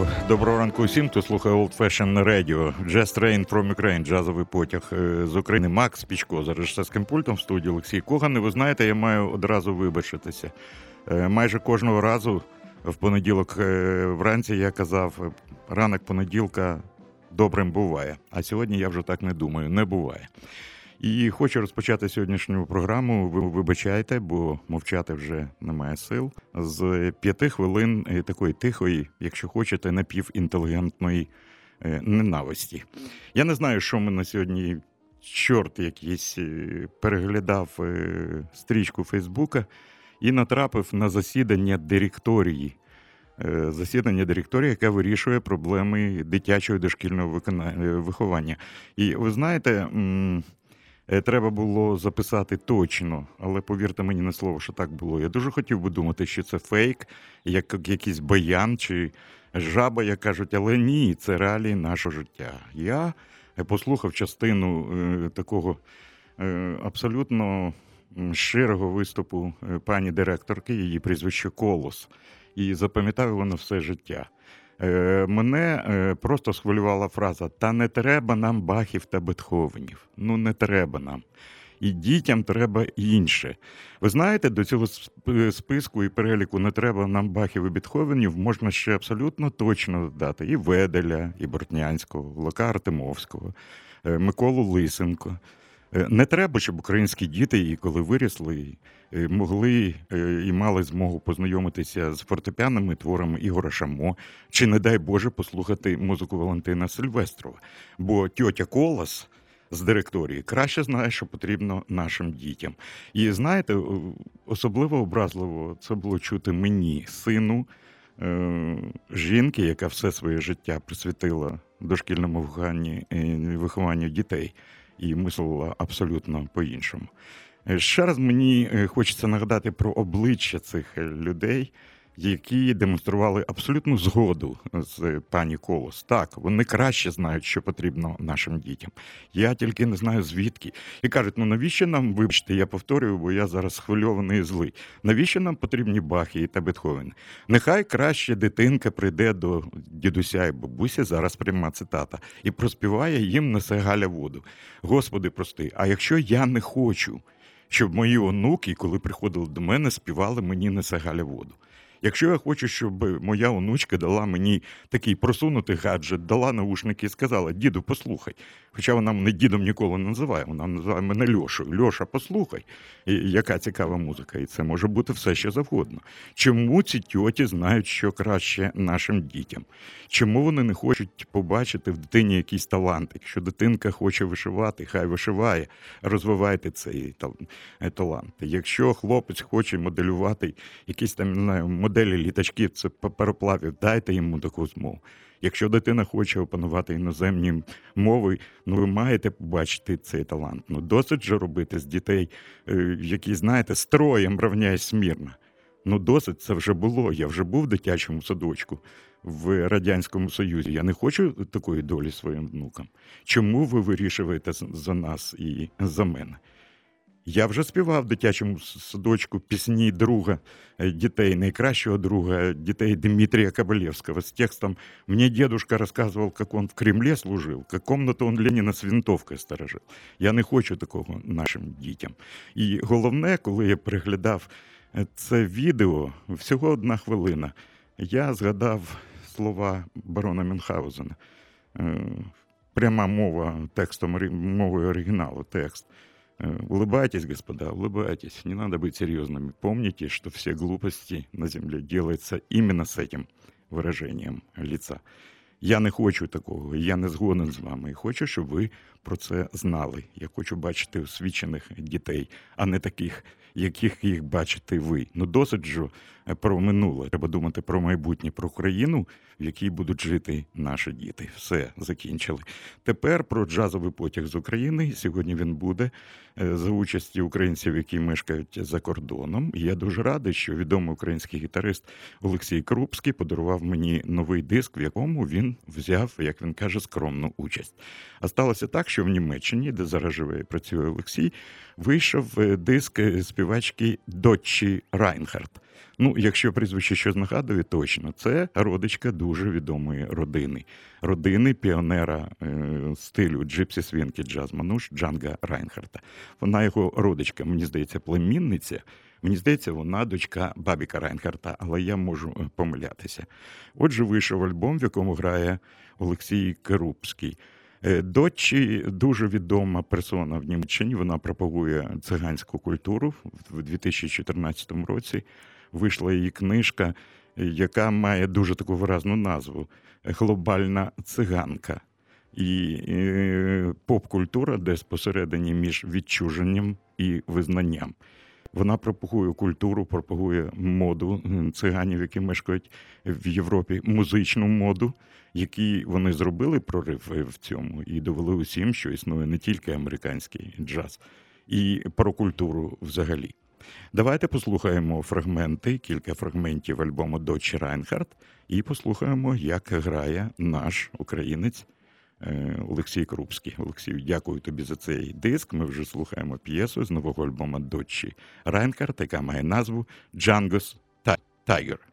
Ранку. Доброго ранку усім, хто слухає Old Fashion Radio. Jazz Train from Ukraine, джазовий потяг е, з України. Макс Пічко за режисерським пультом в студії Олексій Коган. І ви знаєте, я маю одразу вибачитися. Е, майже кожного разу в понеділок е, вранці я казав, ранок понеділка добрим буває. А сьогодні я вже так не думаю, не буває. І хочу розпочати сьогоднішню програму. Ви вибачайте, бо мовчати вже немає сил. З п'яти хвилин е, такої тихої, якщо хочете, напівінтелігентної е, ненависті. Я не знаю, що ми на сьогодні. Чорт якийсь е, переглядав стрічку Фейсбука і натрапив на засідання директорії. Засідання директорії, яка вирішує проблеми дитячого дошкільного виховання. І ви знаєте, треба було записати точно, але повірте мені на слово, що так було. Я дуже хотів би думати, що це фейк, як якийсь баян чи жаба, як кажуть, але ні, це реалії нашого життя. Я е, послухав частину е, такого е, абсолютно щирого виступу е, пані директорки, її прізвище Колос, і запам'ятав його все життя. Е, мене е, просто схвилювала фраза: Та не треба нам бахів та бетховенів. Ну, не треба нам. І дітям треба інше. Ви знаєте, до цього списку і переліку не треба нам бахів і бетховенів можна ще абсолютно точно додати і Веделя, і Бортнянського, Лука Артемовського, е, Миколу Лисенко. Не треба, щоб українські діти, і коли вирісли, Е, могли е, і мали змогу познайомитися з фортепіанними творами Ігора Шамо, чи, не дай Боже, послухати музику Валентина Сильвестрова. Бо тьотя Колас з директорії краще знає, що потрібно нашим дітям. І знаєте, особливо образливо це було чути мені, сину. Е, жінки, яка все своє життя присвятила дошкільному вихованню дітей і мислила абсолютно по-іншому. Е, ще раз мені е, хочеться нагадати про обличчя цих е, людей, які демонстрували абсолютну згоду з пані Колос. Так, вони краще знають, що потрібно нашим дітям. Я тільки не знаю звідки. І кажуть, ну навіщо нам, вибачте, я повторюю, бо я зараз схвильований і злий. Навіщо нам потрібні бахи та Бетховени? Нехай краще дитинка прийде до дідуся і бабусі, зараз пряма цитата, і проспіває їм несе Галя воду. Господи, прости, а якщо я не хочу щоб мої онуки, коли приходили до мене, співали мені несе Галя воду. Якщо я хочу, щоб моя онучка дала мені такий просунутий гаджет, дала наушники і сказала: Діду, послухай. Хоча вона мене дідом ніколи не називає, вона називає мене Льошою. Льоша, послухай, і яка цікава музика. І це може бути все що завгодно. Чому ці тьоті знають, що краще нашим дітям? Чому вони не хочуть побачити в дитині якийсь талант? Якщо дитинка хоче вишивати, хай вишиває, розвивайте цей талант. Якщо хлопець хоче моделювати якісь там не знаю, моделі літачків, це пароплавів, дайте йому таку змогу. Якщо дитина хоче опанувати іноземні мови, ну ви маєте побачити цей талант. Ну досить же робити з дітей, е, які, знаєте, строєм равняє смірно. Ну, досить це вже було. Я вже був в дитячому садочку в Радянському Союзі. Я не хочу такої долі своїм внукам. Чому ви вирішуєте за нас і за мене? Я вже співав в дитячому садочку пісні друга е, дітей, найкращого друга дітей Дмитрия Кабалевского с текстом «Мне дедушка рассказывал, как он в Кремлі служив, как комнату он Леніна з винтовкою сторожив». Я не хочу такого нашим дітям. І головне, коли я переглядав е, це відео, всього одна хвилина, я згадав слова барона Мюнхгаузена. Е, пряма мова текстом мовою оригіналу текст. Э, улыбайтесь, господа, улыбайтесь. Не надо быть серьезными. Помните, что все глупости на земле делаются именно с этим выражением лица. Я не хочу такого, я не згоден з вами. І хочу, щоб ви про це знали. Я хочу бачити освічених дітей, а не таких, яких їх бачите ви. Ну досить же про минуле. Треба думати про майбутнє, про країну, в якій будуть жити наші діти. Все закінчили. Тепер про джазовий потяг з України. Сьогодні він буде е, за участі українців, які мешкають за кордоном. Я дуже радий, що відомий український гітарист Олексій Крупський подарував мені новий диск, в якому він взяв, як він каже, скромну участь. А сталося так, що в Німеччині, де зараз живе і працює Олексій, вийшов е, диск е, співачки Дотчі Райнхардт. Ну, якщо прізвище щось нагадує, точно це родичка дуже відомої родини, родини піонера е, стилю Джипсі Свінки Джаз Мануш Джанга Райнхарта. Вона його родичка, мені здається, племінниця. Мені здається, вона дочка Бабіка Райнхарта, але я можу помилятися. Отже, вийшов альбом, в якому грає Олексій Керупський. Е, Дочі дуже відома персона в Німеччині. Вона пропагує циганську культуру в 2014 році вийшла її книжка, яка має дуже таку виразну назву Глобальна циганка. І поп-культура десь посередині між відчуженням і визнанням. Вона пропагує культуру, пропагує моду циганів, які мешкають в Європі, музичну моду, які вони зробили прорив в цьому і довели усім, що існує не тільки американський джаз, і про культуру взагалі. Давайте послухаємо фрагменти, кілька фрагментів альбому Дочі Райнхард, і послухаємо, як грає наш українець Олексій Крупський. Олексій, дякую тобі за цей диск. Ми вже слухаємо п'єсу з нового альбома Дочі Ренкарт, яка має назву Django's Tiger.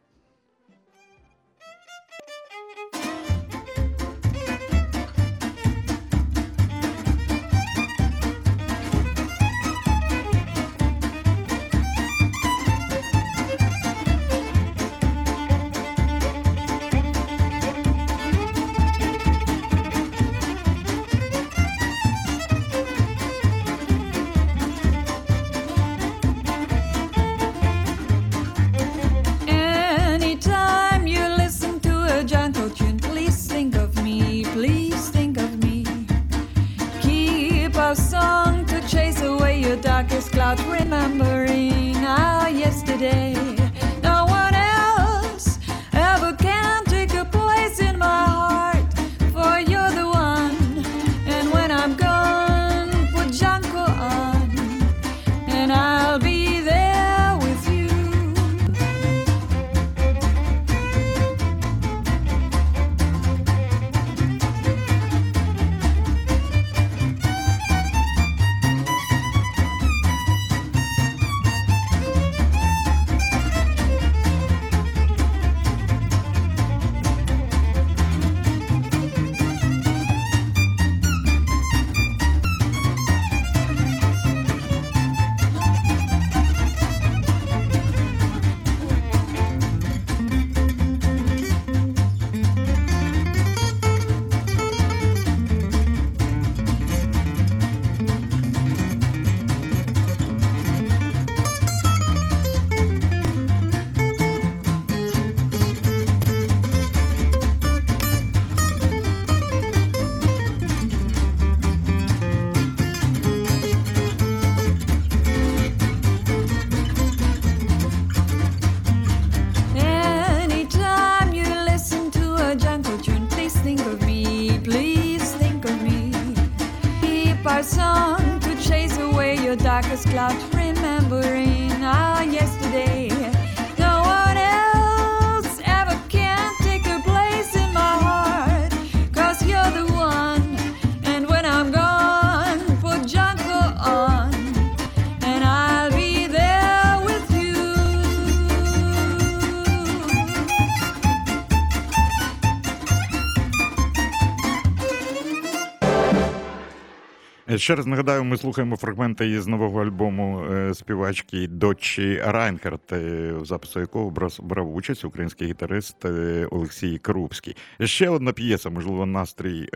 Ще раз нагадаю, ми слухаємо фрагменти із нового альбому е, співачки Дочі Райнхард, е, в запису якого брав участь український гітарист е, Олексій Крупський. Ще одна п'єса, можливо, настрій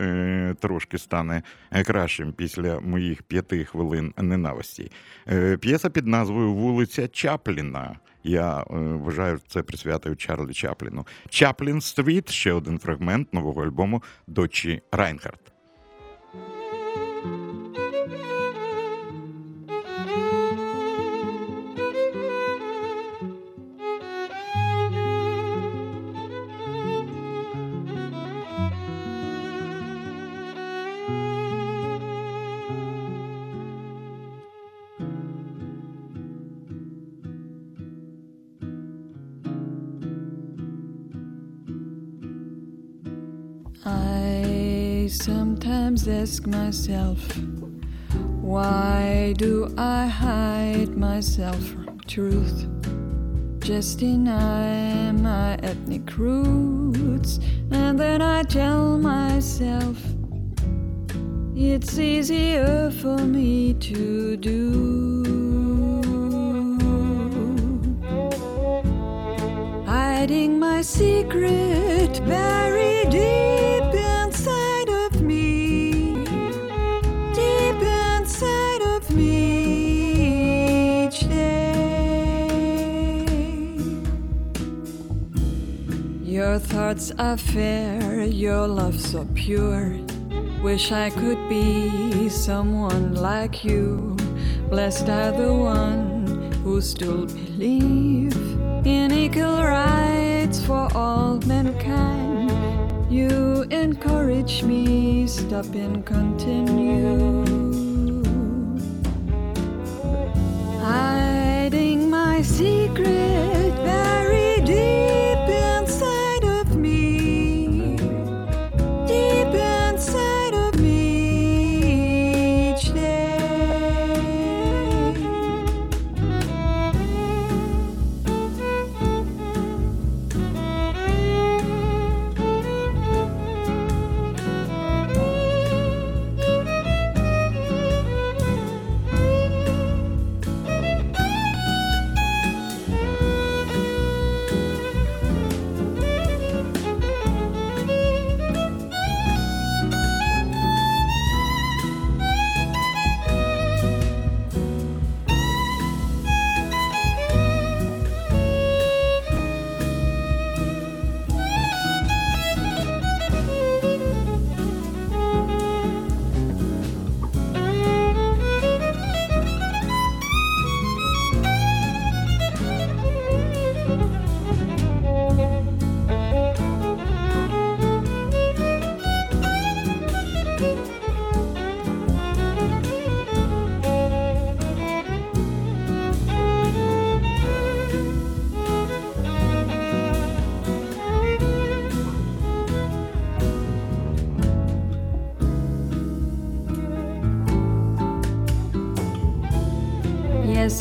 трошки стане кращим після моїх п'яти хвилин ненависті. П'єса під назвою Вулиця Чапліна. Я вважаю, це присвятив Чарлі Чапліну. Chaplin Street ще один фрагмент нового альбому Дочі I sometimes ask myself, why do I hide myself from truth? Just deny my ethnic roots, and then I tell myself it's easier for me to do. Hiding my secret buried deep thoughts are your love so pure. Wish I could be someone like you. Blessed are the one who still believe in equal rights for all mankind. You encourage me, stop and continue. Hiding my secret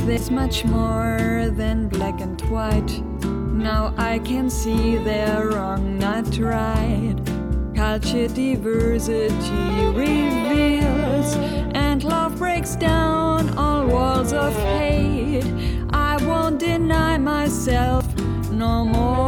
there's much more than black and white. Now I can see they're wrong, not right. Culture diversity reveals, and love breaks down all walls of hate. I won't deny myself no more.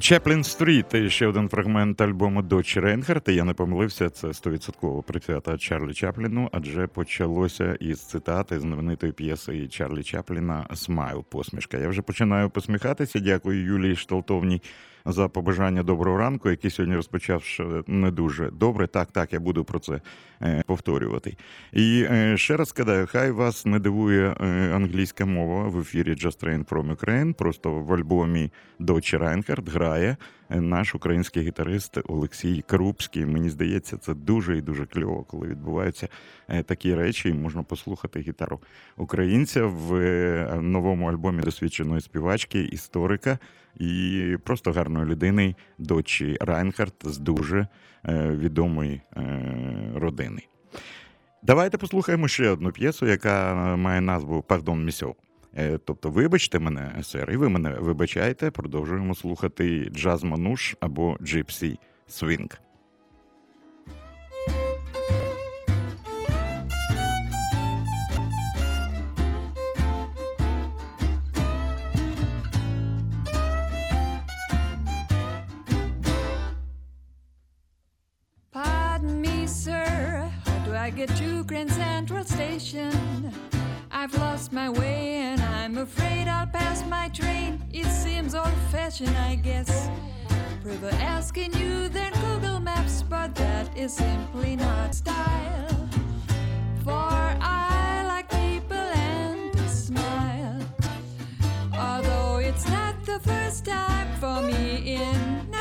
Chaplin Street, ще один фрагмент альбому Дочі Рейнхард. І Я не помилився, це 100% присвята Чарлі Чапліну, адже почалося із цитати знаменитої п'єси Чарлі Чапліна Smile посмішка. Я вже починаю посміхатися. Дякую Юлії Шталтовній за побажання доброго ранку, який сьогодні розпочав не дуже добре. Так, так, я буду про це е, повторювати. І е, ще раз скидаю, хай вас не дивує е, англійська мова в ефірі Jazz Train from Ukraine. Просто в альбомі Дочі Райнхард грає наш український гітарист Олексій Крупський. Мені здається, це дуже і дуже кльово, коли відбуваються такі речі, і можна послухати гітару українця в новому альбомі досвідченої співачки, історика і просто гарної людини, дочі Райнхард з дуже е, відомої е, родини. Давайте послухаємо ще одну п'єсу, яка має назву Pardon Monsieur. Е, Тобто, вибачте мене, сер, і ви мене вибачаєте. Продовжуємо слухати джаз мануш або gypsy swing. Get to Grand Central Station? I've lost my way and I'm afraid I'll pass my train. It seems old fashioned, I guess. Prefer asking you than Google Maps, but that is simply not style. For I like people and smile. Although it's not the first time for me in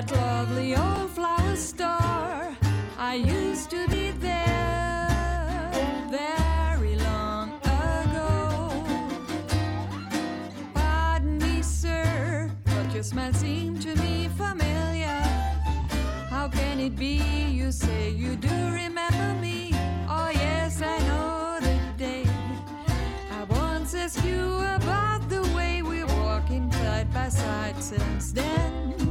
That lovely old flower store, I used to be there very long ago. Pardon me, sir, but your smile seemed to me familiar. How can it be you say you do remember me? Oh, yes, I know the day. I once asked you about the way we walking side by side since then.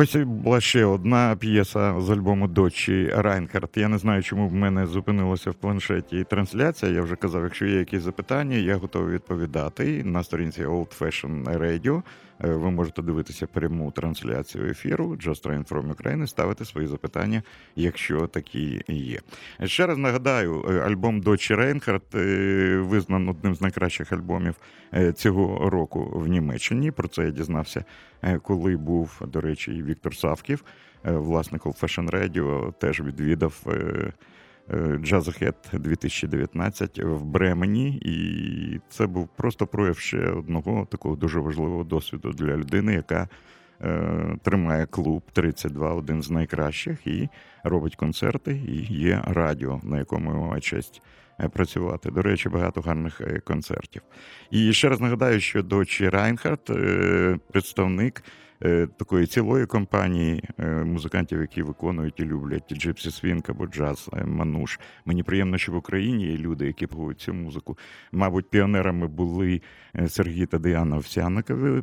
Ось була ще одна п'єса з альбому Дочі Райнхард. Я не знаю, чому в мене зупинилася в планшеті трансляція. Я вже казав, якщо є якісь запитання, я готовий відповідати на сторінці Old Fashion Radio. Е, Ви можете дивитися пряму трансляцію ефіру Jazz Train from Ukraine, ставити свої запитання, якщо такі є. Ще раз нагадаю, е, альбом Дочі Рейнхард е, визнан одним з найкращих альбомів цього року в Німеччині. Про це я дізнався, коли був, до речі, Віктор Савків, власник Fashion Radio, теж відвідав. Е, Джазохет 2019 в Бремені, і це був просто прояв ще одного такого дуже важливого досвіду для людини, яка е, тримає клуб 32, один з найкращих, і робить концерти, і є радіо, на якому я маю честь е, працювати. До речі, багато гарних е, концертів. І ще раз нагадаю, що Дочі Райнхард, е, представник такої цілої компанії е, музикантів, які виконують і люблять gypsy swing або джаз е, мануш. Мені приємно, що в Україні є люди, які погодять цю музику. Мабуть, піонерами були е, Сергій та Діана Овсяникові.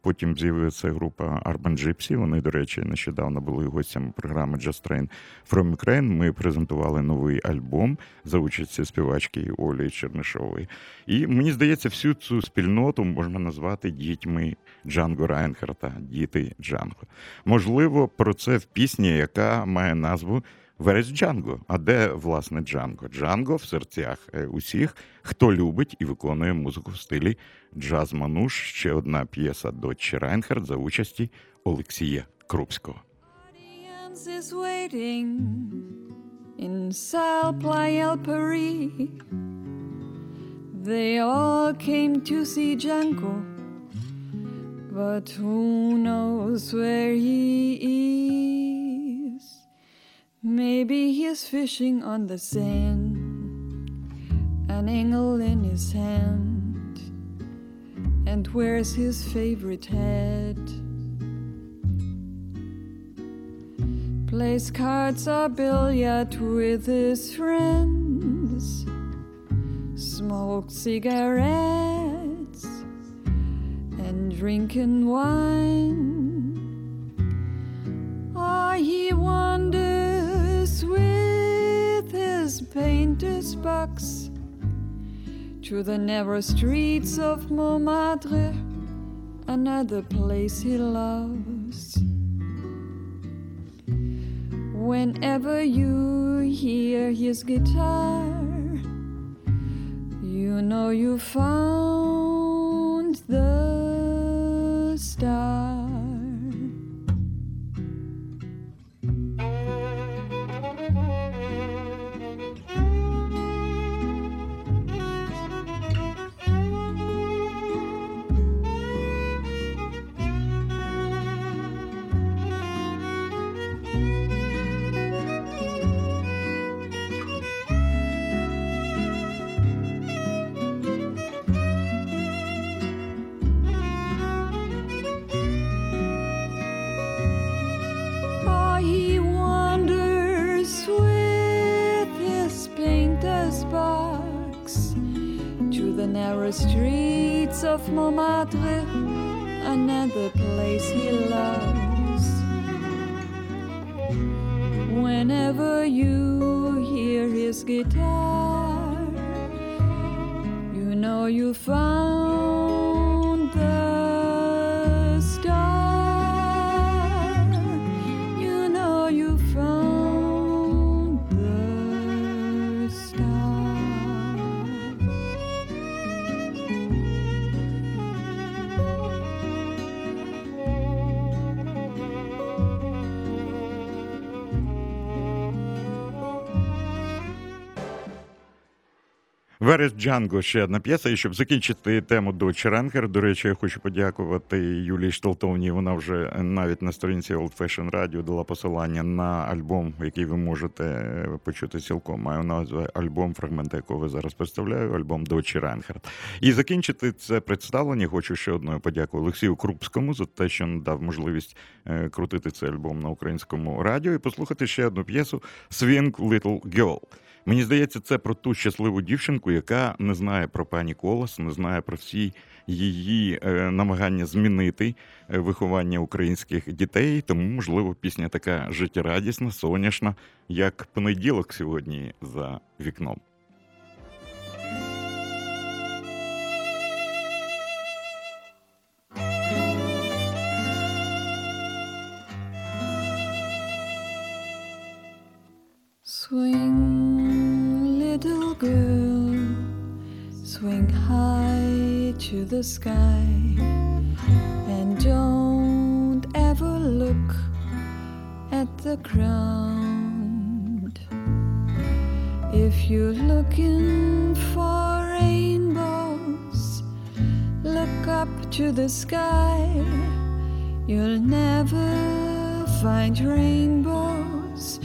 Потім з'явилася група Urban Gypsy. Вони, до речі, нещодавно були гостями програми Jazz Train from Ukraine. Ми презентували новий альбом за участі співачки Олі Чернишової. І мені здається, всю цю спільноту можна назвати дітьми Джанго Райнхарта, діти Джанго. Можливо, про це в пісні, яка має назву Where is Django. А де власне Джанго? Джанго в серцях е, усіх, хто любить і виконує музику в стилі джаз мануш. Ще одна п'єса Дочі Райнхард за участі Олексія Крупського. is in Salle Playa Paris. They all came to see Janko, but who knows where he is? Maybe he's fishing on the sand, an angle in his hand, and wears his favorite hat. plays cards or billiard with his friends, smokes cigarettes, drinking wine. Or he wanders with his painter's box through the narrow streets of Montmartre, another place he loves. Whenever you hear his guitar, you know you found the star. Верес Джанго ще одна п'єса. І щоб закінчити тему Дочі Ранкер, до речі, я хочу подякувати Юлії Штолтовній. Вона вже навіть на сторінці Old Fashion Radio дала посилання на альбом, який ви можете е, почути цілком. Маю назву альбом, фрагменти якого ви зараз представляю, альбом Дочі Ранкерт. І закінчити це представлення. Хочу ще одною подякувати Олексію Крупському за те, що надав можливість е, крутити цей альбом на українському радіо і послухати ще одну п'єсу Swing Little Girl. Мені здається, це про ту щасливу дівчинку, яка не знає про пані Колос, не знає про всі її е, намагання змінити е, виховання українських дітей. Тому, можливо, пісня така життєрадісна, соняшна, як понеділок сьогодні за вікном. Swing, girl, swing high to the sky, and don't ever look at the ground. If you're looking for rainbows, look up to the sky. You'll never find rainbows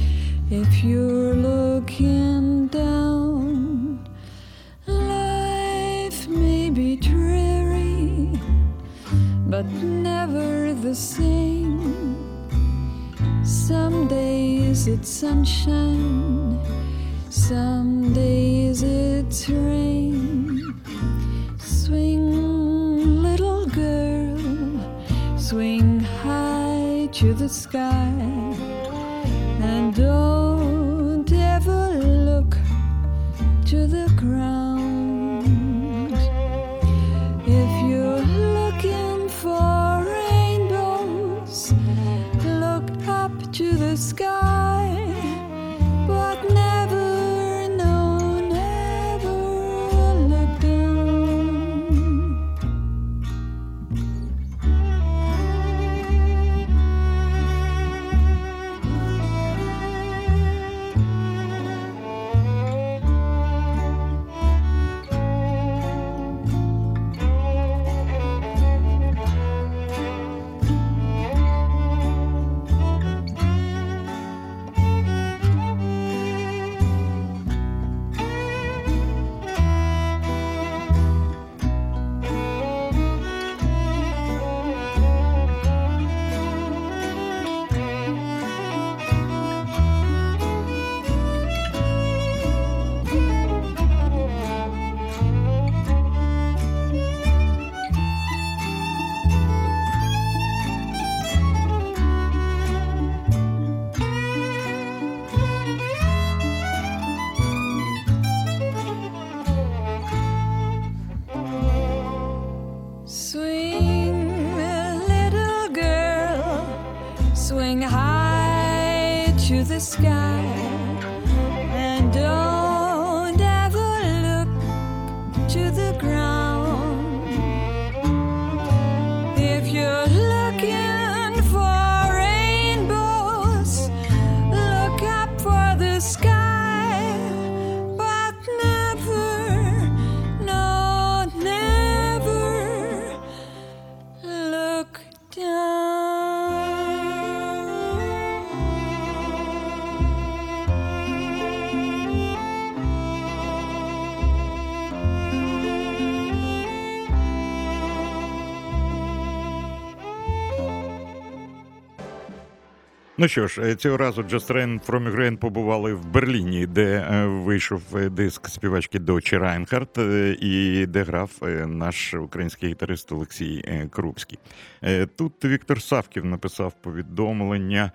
if you're looking down but never the same. Some days it's sunshine, some days it's rain. Swing, little girl, swing high to the sky, sky, Ну що ж, е, цього разу Jazz Train from Ukraine побували в Берліні, де е, вийшов е, диск співачки Дочі Райнхард, е, і де грав наш український гітарист Олексій Крупський. Тут Віктор Савків написав повідомлення.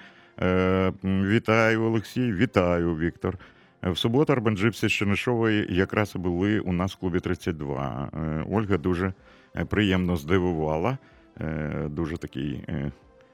Вітаю, Олексій, вітаю, Віктор. В суботу Urban Gypsy з Чернишової якраз були у нас в клубі 32. Е, Ольга дуже приємно здивувала. Дуже такий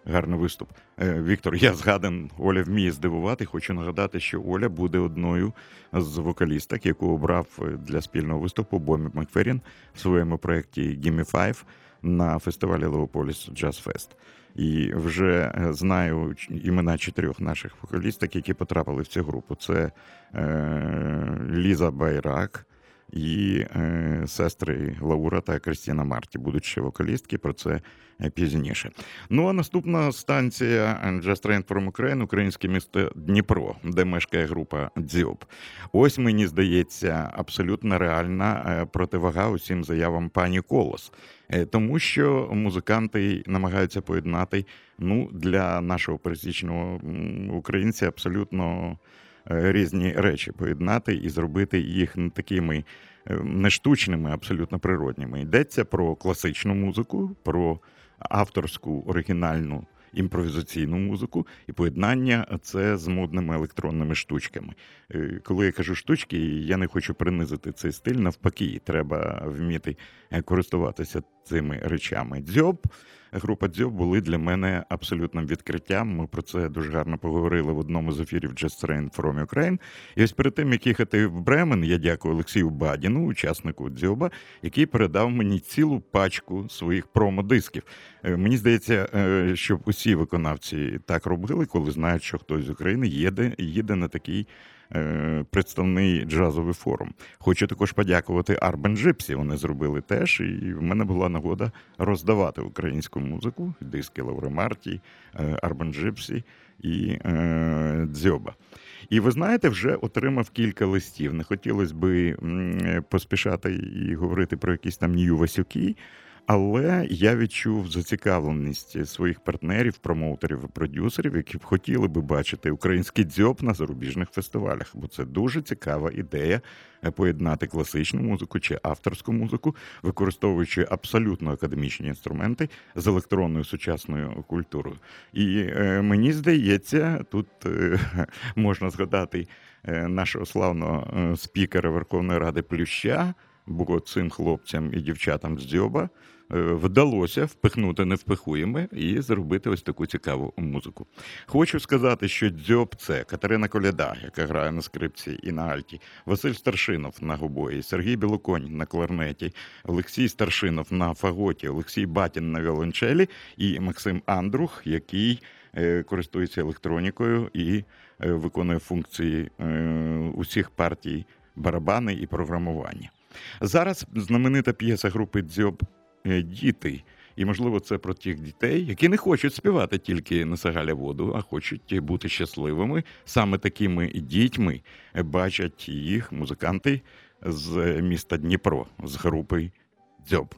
гарний виступ. Е, Віктор, я згоден, Оля вміє здивувати. Хочу нагадати, що Оля буде одною з вокалісток, яку обрав е, для спільного виступу Боббі Макферрін в своєму проєкті Gimme Five на фестивалі Leopolis Jazz Fest. І вже е, знаю імена чотирьох наших вокалісток, які потрапили в цю групу. Це е, Ліза Байрак і е, сестри Лаура та Кристина Марті будуть ще вокалістки. Про це е, пізніше. Ну а наступна станція Just Train from Ukraine, українське місто Дніпро, де мешкає група Дзьоб. Ось мені здається абсолютно реальна е, противага усім заявам пані Колос. Е, Тому що музиканти намагаються поєднати ну, для нашого пересічного українця абсолютно е, різні речі поєднати і зробити їх не такими е, не штучними, абсолютно природніми. Йдеться про класичну музику, про авторську оригінальну імпровізаційну музику і поєднання це з модними електронними штучками. Е, Коли я кажу штучки, я не хочу принизити цей стиль. Навпаки, треба вміти е, користуватися цими речами. Дзьоб, група Дзьоб були для мене абсолютним відкриттям. Ми про це дуже гарно поговорили в одному з ефірів Just Train from Ukraine. І ось перед тим, як їхати в Бремен, я дякую Олексію Бадіну, учаснику Дзьоба, який передав мені цілу пачку своїх промо-дисків. Е, Мені здається, е, щоб усі виконавці так робили, коли знають, що хтось з України їде, їде на такий представний джазовий форум. Хочу також подякувати Арбен Джипсі. Вони зробили теж, і в мене була нагода роздавати українську музику, диски Лаури Марті, е, Арбен Джипсі і е, Дзьоба. І ви знаєте, вже отримав кілька листів. Не хотілося би поспішати і говорити про якісь там Нью Васюки. Але я відчув зацікавленість своїх партнерів, промоутерів і продюсерів, які б хотіли би бачити український дзьоб на зарубіжних фестивалях, бо це дуже цікава ідея е, поєднати класичну музику чи авторську музику, використовуючи абсолютно академічні інструменти з електронною сучасною культурою. І е, мені здається, тут е, можна згадати нашого славного спікера Верховної Ради Плюща, бо цим хлопцям і дівчатам з дзьоба вдалося впихнути невпихуєме і зробити ось таку цікаву музику. Хочу сказати, що дзьоб це Катерина Коляда, яка грає на скрипці і на альті, Василь Старшинов на гобої, Сергій Білоконь на кларнеті, Олексій Старшинов на фаготі, Олексій Батін на віолончелі і Максим Андрух, який е, користується електронікою і е, виконує функції е, усіх партій барабани і програмування. Зараз знаменита п'єса групи Дзьоб е, Діти. І, можливо, це про тих дітей, які не хочуть співати тільки на Сагаля воду, а хочуть бути щасливими. Саме такими дітьми бачать їх музиканти з міста Дніпро, з групи Дзьоб.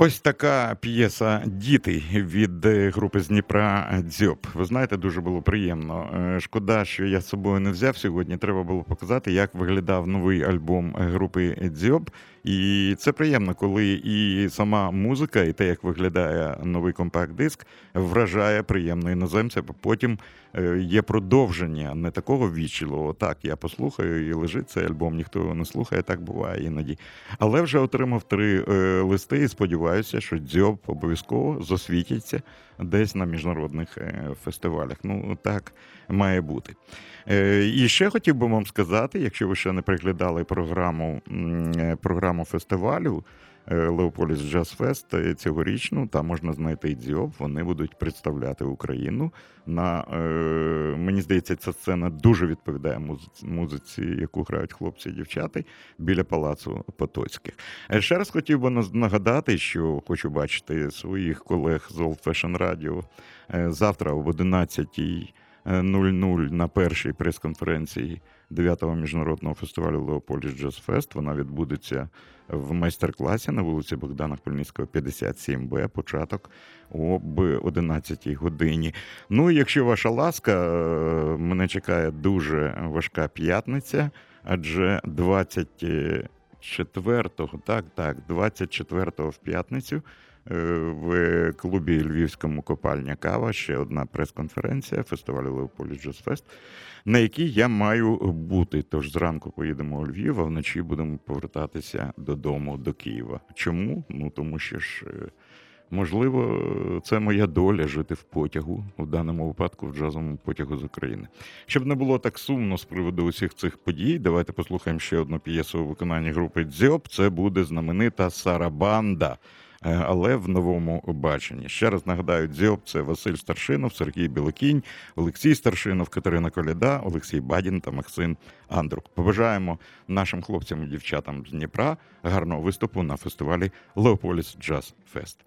Ось така п'єса Діти від е, групи з Дніпра Дзьоб. Ви знаєте, дуже було приємно. Е, Шкода, що я з собою не взяв сьогодні. Треба було показати, як виглядав новий альбом групи Дзьоб. І це приємно, коли і сама музика, і те, як виглядає новий компакт-диск, вражає приємно іноземця. Потім е, є продовження не такого вічливого. Так, я послухаю і лежить цей альбом, ніхто його не слухає, так буває іноді. Але вже отримав три листи і сподіваюся, що дзьоб обов'язково засвітяться десь на міжнародних е, фестивалях. Ну так має бути. Е, І ще хотів би вам сказати, якщо ви ще не переглядали програму, е, програму фестивалю. Е, Leopolis Jazz Fest е, цьогорічну, там можна знайти і дзьоб. Вони будуть представляти Україну. На е, мені здається, ця сцена дуже відповідає музиці, яку грають хлопці і дівчата біля палацу Потоцьких. Ще раз хотів би нагадати, що хочу бачити своїх колег з Old Fashion Radio завтра об 11.00 на першій прес-конференції 9-го міжнародного фестивалю Leopolis Jazz Fest. Вона відбудеться в майстер-класі на вулиці Богдана Хмельницького, 57Б, початок об 11 годині. Ну, якщо ваша ласка, е, мене чекає дуже важка п'ятниця, адже 24-го, так, так, 24-го в п'ятницю в клубі Львівська копальня кави ще одна прес-конференція фестивалю Leopolis Jazz Fest, на якій я маю бути. Тож зранку поїдемо у Львів, а вночі будемо повертатися додому до Києва. Чому? Ну тому що ж. е, Можливо, це моя доля жити в потягу, у даному випадку в джазовому потягу з України. Щоб не було так сумно з приводу усіх цих подій, давайте послухаємо ще одну п'єсу у виконанні групи Дзьоб. Це буде знаменита Сарабанда. Е, Але в новому баченні. Ще раз нагадаю, Дзьоб це Василь Старшинов, Сергій Білокінь, Олексій Старшинов, Катерина Коляда, Олексій Бадін та Максим Андрук. Побажаємо нашим хлопцям і дівчатам з Дніпра гарного виступу на фестивалі Leopolis Jazz Fest.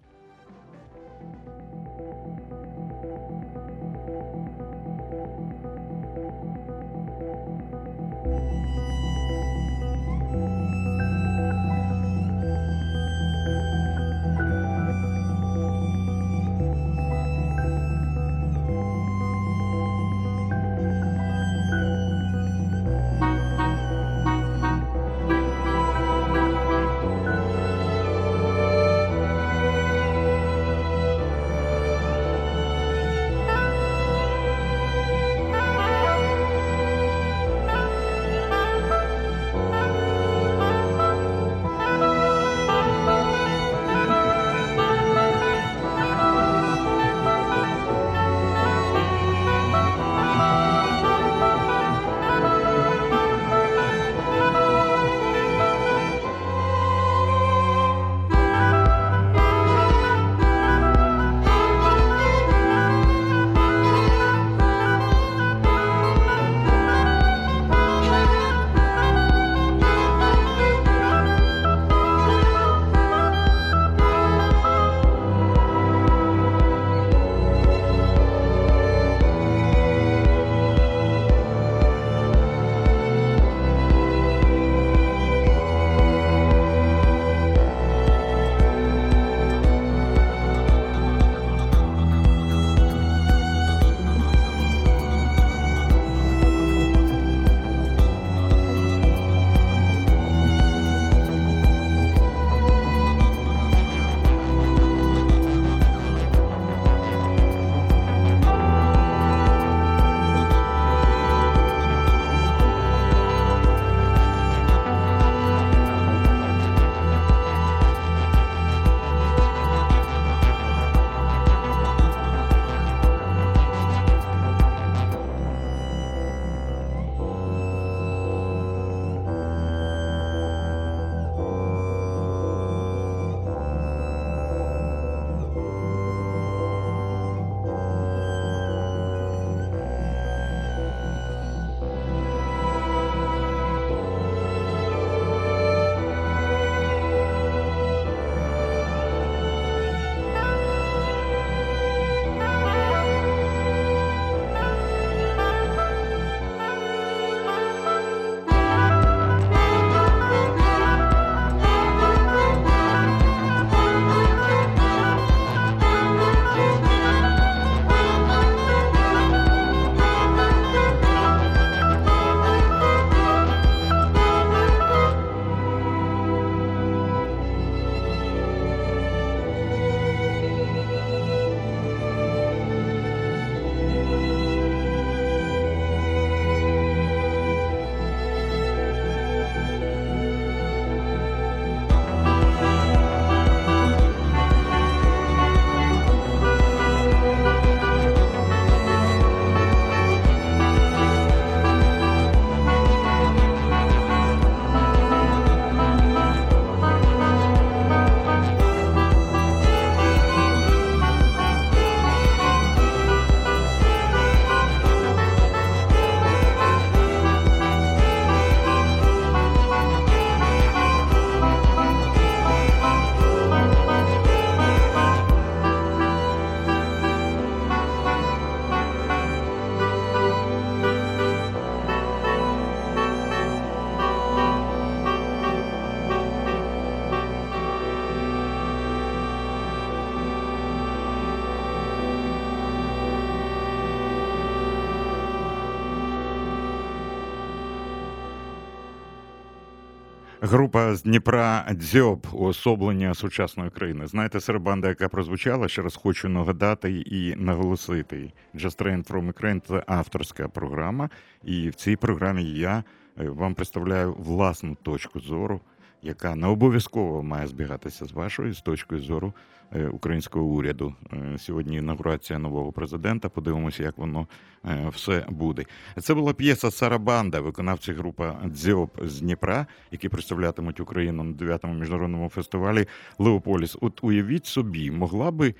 Група з Дніпра Дзьоб уособлення сучасної країни. Знаєте, сербанда, яка прозвучала, ще раз хочу нагадати і наголосити. Just Train from Ukraine – це авторська програма, і в цій програмі я е, вам представляю власну точку зору, яка не обов'язково має збігатися з вашою з точкою зору Е, українського уряду. Е, сьогодні інаугурація нового президента. Подивимося, як воно е, все буде. Це була п'єса Сарабанда, виконавці група Дзьоб з Дніпра, які представлятимуть Україну на 9-му міжнародному фестивалі Леополіс. От уявіть собі, могла би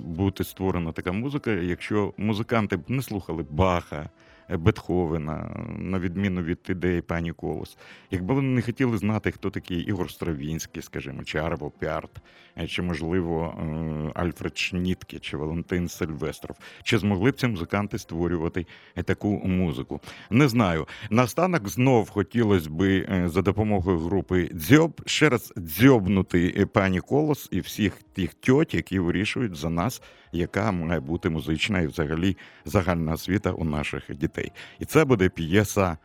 бути створена така музика, якщо музиканти б не слухали Баха. Бетховена, на відміну від ідеї пані Колос. Якби вони не хотіли знати, хто такий Ігор Стравінський, скажімо, чи Арво Пярт, е, чи, можливо, е, Альфред Шнітке, чи Валентин Сильвестров, чи змогли б ці музиканти створювати таку музику? Не знаю. Наостанок знов хотілося би е, за допомогою групи Дзьоб ще раз дзьобнути пані Колос і всіх тих тьоть, які вирішують за нас яка має бути музична і взагалі загальна освіта у наших дітей. І це буде п'єса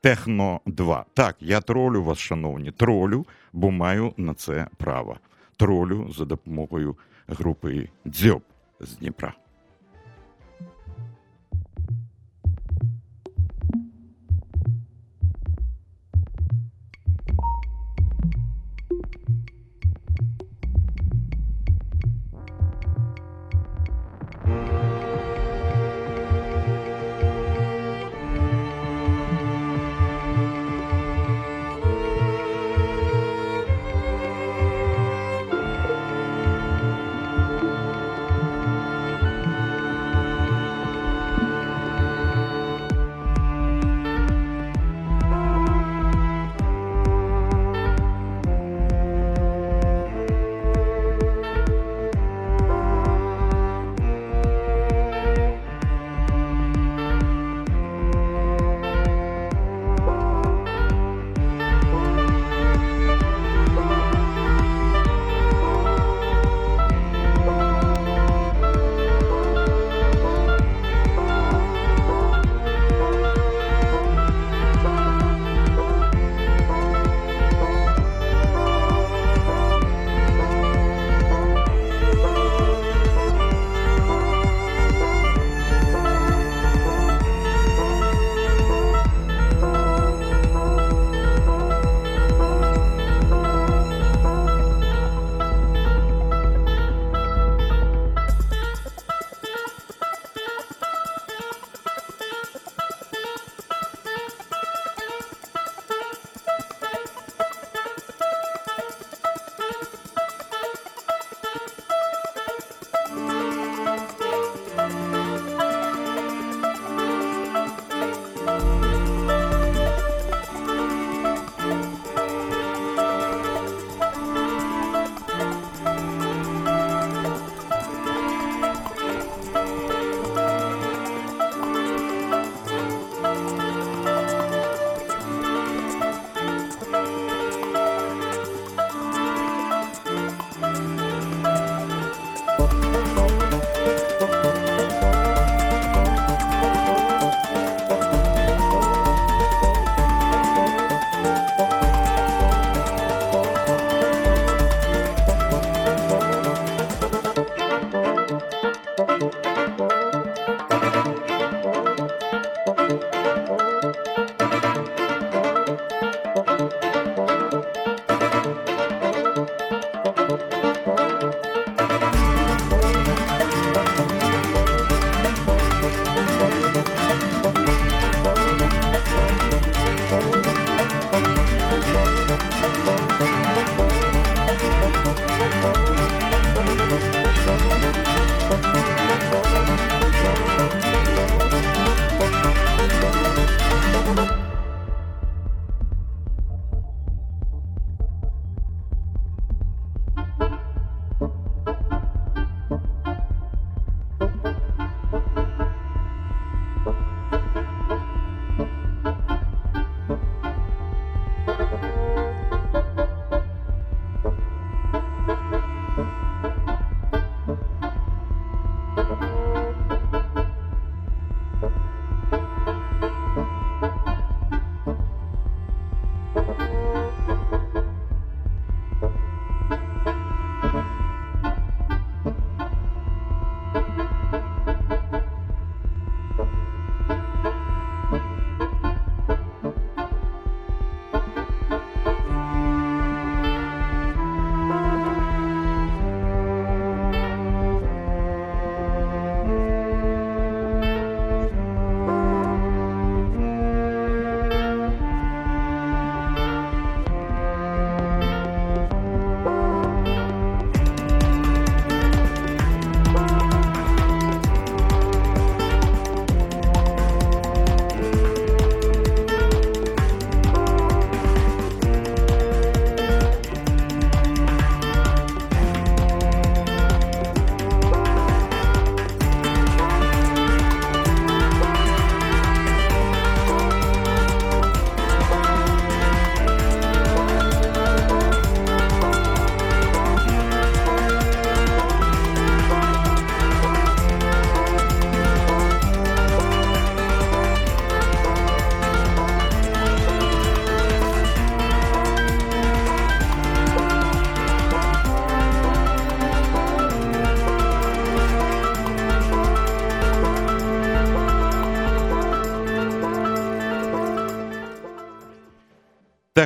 Техно 2. Так, я тролю вас, шановні, тролю, бо маю на це право. Тролю за допомогою групи Дзьоб з Дніпра.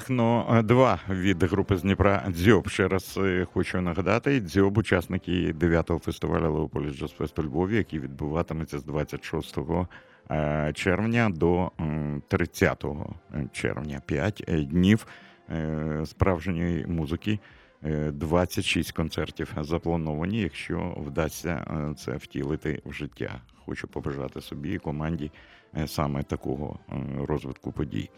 Техно 2 від групи з Дніпра Дзьоб. Ще раз е, хочу нагадати, Дзьоб учасники 9-го фестивалю Леополіс Джаз Фест у Львові, який відбуватиметься з 26 е, червня до 30 червня. 5 днів е, справжньої музики. Е, 26 концертів заплановані, якщо вдасться е, це втілити в життя. Хочу побажати собі і команді е, саме такого е, розвитку подій.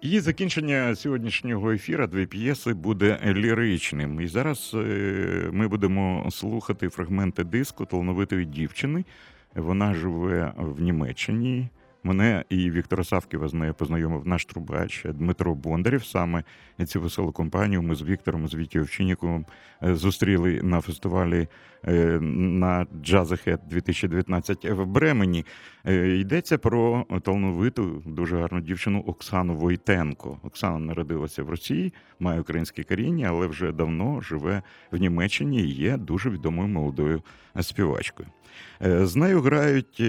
І закінчення сьогоднішнього ефіра дві п'єси буде ліричним. І зараз е, ми будемо слухати фрагменти диску талановитої дівчини. Вона живе в Німеччині. Мене і Віктора Савківа з нею познайомив наш трубач Дмитро Бондарів. Саме цю веселу компанію ми з Віктором, з е, зустріли на фестивалі е, на Джазахет 2019 в Бремені. Е, Йдеться про талановиту, дуже гарну дівчину Оксану Войтенко. Оксана народилася в Росії, має українське коріння, але вже давно живе в Німеччині і є дуже відомою молодою співачкою. Е, З нею грають е,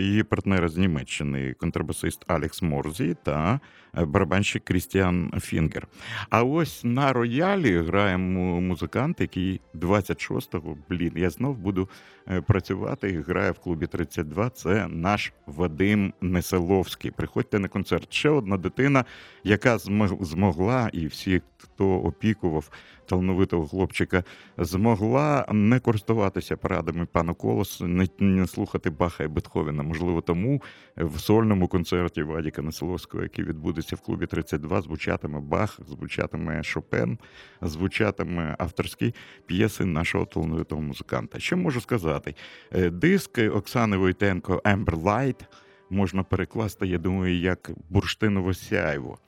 її партнери з Німеччини, контрабасист Алекс Морзі та е, барабанщик Крістіан Фінгер. А ось на роялі грає музикант, який 26-го, блін, я знов буду е, працювати і грає в клубі 32. Це наш Вадим Неселовський. Приходьте на концерт. Ще одна дитина, яка змог- змогла, і всі, хто опікував талановитого хлопчика, змогла не користуватися порадами пана Колос, не, не слухати Баха і Бетховена. Можливо, тому в сольному концерті Вадіка Неселовського, який відбудеться в клубі 32, звучатиме Бах, звучатиме Шопен, звучатиме авторські п'єси нашого талановитого музиканта. Що можу сказати? Е, Диск Оксани Войтенко Light можна перекласти, я думаю, як бурштинове сяйво.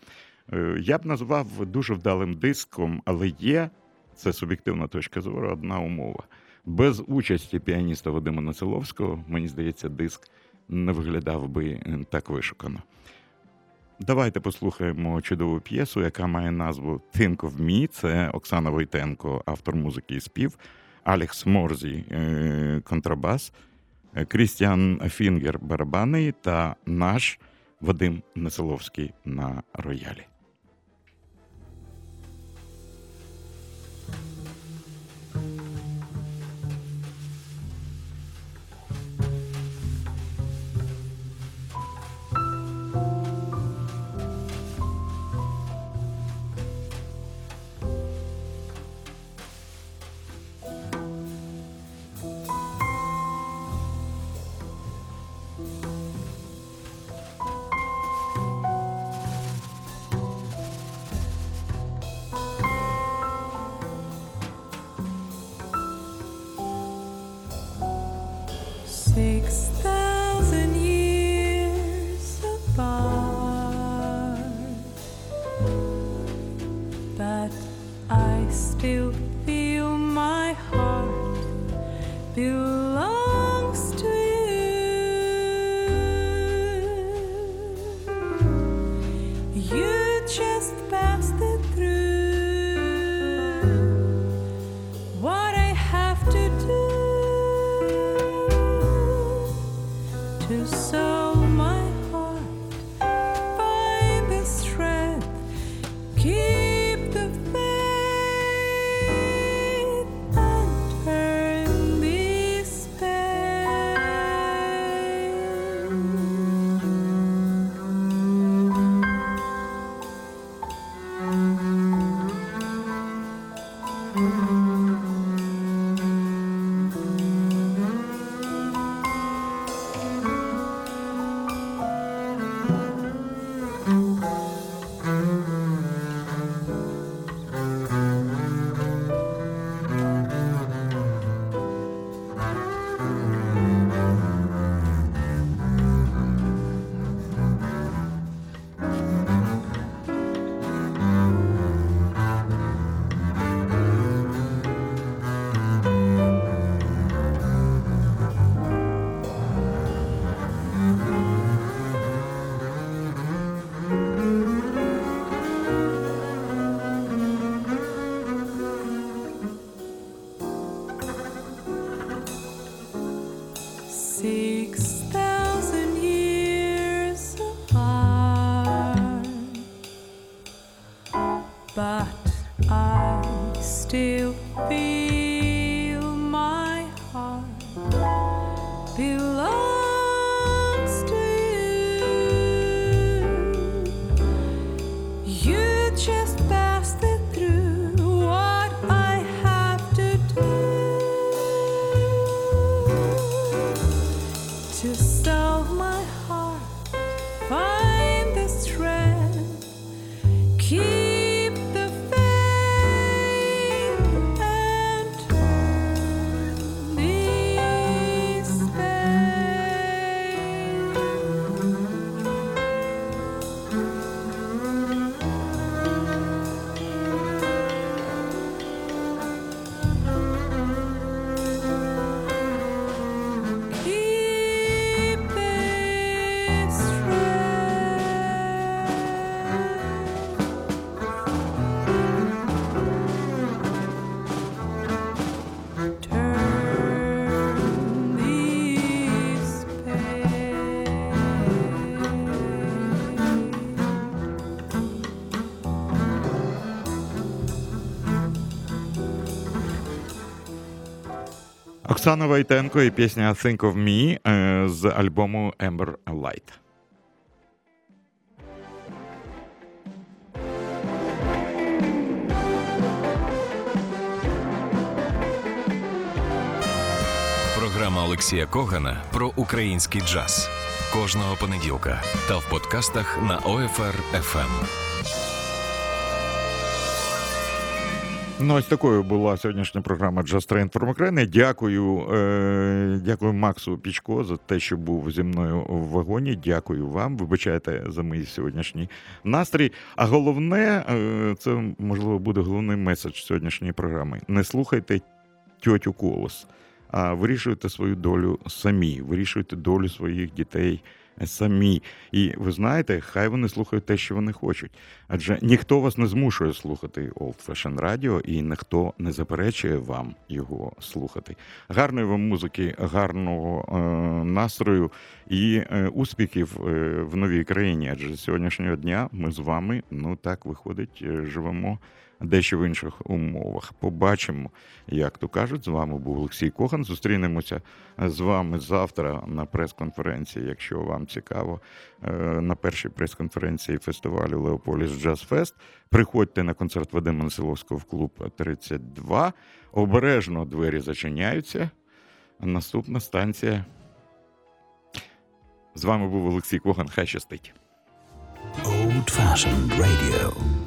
Е, Я б назвав дуже вдалим диском, але є, це суб'єктивна точка зору, одна умова. Без участі піаніста Вадима Нациловського, мені здається, диск не виглядав би е, так вишукано. Давайте послухаємо чудову п'єсу, яка має назву Think of Me. Це Оксана Войтенко, автор музики і спів, Алекс Морзі, е, контрабас, Крістіан Фінгер барабани та наш Вадим Несиловський на роялі. Оксана Вайтенко і пісня Think of Me е, з альбому Ember Light. Програма Олексія Когана про український джаз кожного понеділка та в подкастах на OFR FM. Ну, ось такою була сьогоднішня програма Train from Ukraine. Дякую, е, дякую Максу Пічко за те, що був зі мною в вагоні. Дякую вам. Вибачайте за мій сьогоднішній настрій. А головне, е, це можливо буде головний меседж сьогоднішньої програми. Не слухайте тьотю колос, а вирішуйте свою долю самі, вирішуйте долю своїх дітей. Самі, і ви знаєте, хай вони слухають те, що вони хочуть. Адже ніхто вас не змушує слухати Old Fashion Radio, і ніхто не заперечує вам його слухати. Гарної вам музики, гарного е, настрою і е, успіхів е, в новій країні. Адже з сьогоднішнього дня ми з вами, ну так виходить, е, живемо дещо в інших умовах. Побачимо, як то кажуть. З вами був Олексій Кохан. Зустрінемося з вами завтра на прес-конференції, якщо вам цікаво, е, на першій прес-конференції фестивалю Леополіс Джаз Фест. Приходьте на концерт Вадима Неселовського в клуб 32. Обережно двері зачиняються. Наступна станція. З вами був Олексій Коган. Хай щастить. Old fashioned radio.